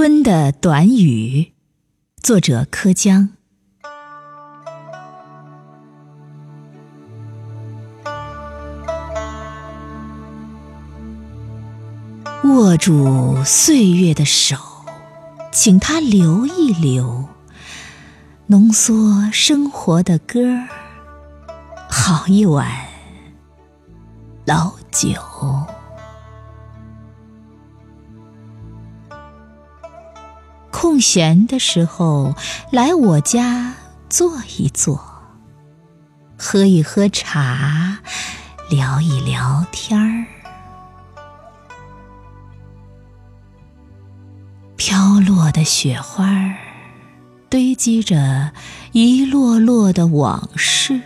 春的短语，作者柯江。握住岁月的手，请它留一留，浓缩生活的歌，好一碗老酒。空闲的时候，来我家坐一坐，喝一喝茶，聊一聊天儿。飘落的雪花儿，堆积着一摞摞的往事。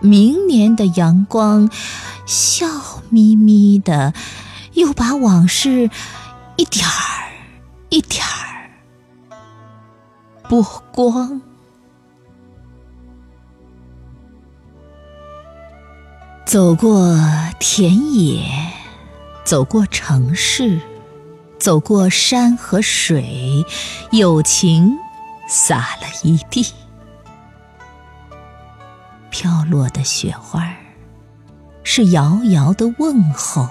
明年的阳光，笑眯眯的，又把往事一点儿一点儿波光。走过田野，走过城市。走过山和水，友情洒了一地。飘落的雪花是遥遥的问候。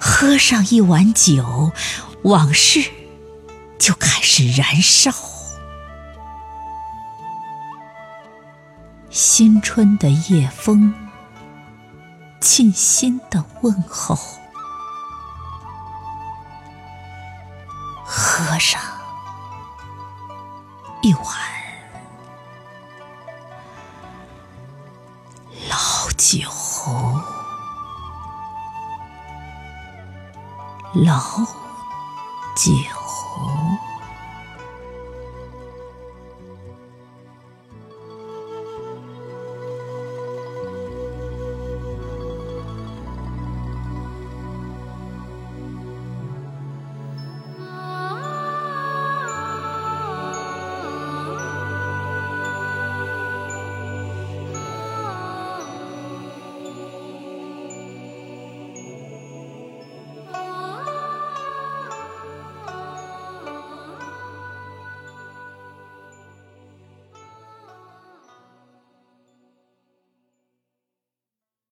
喝上一碗酒，往事就开始燃烧。新春的夜风，沁心的问候。喝上一碗老酒，老酒。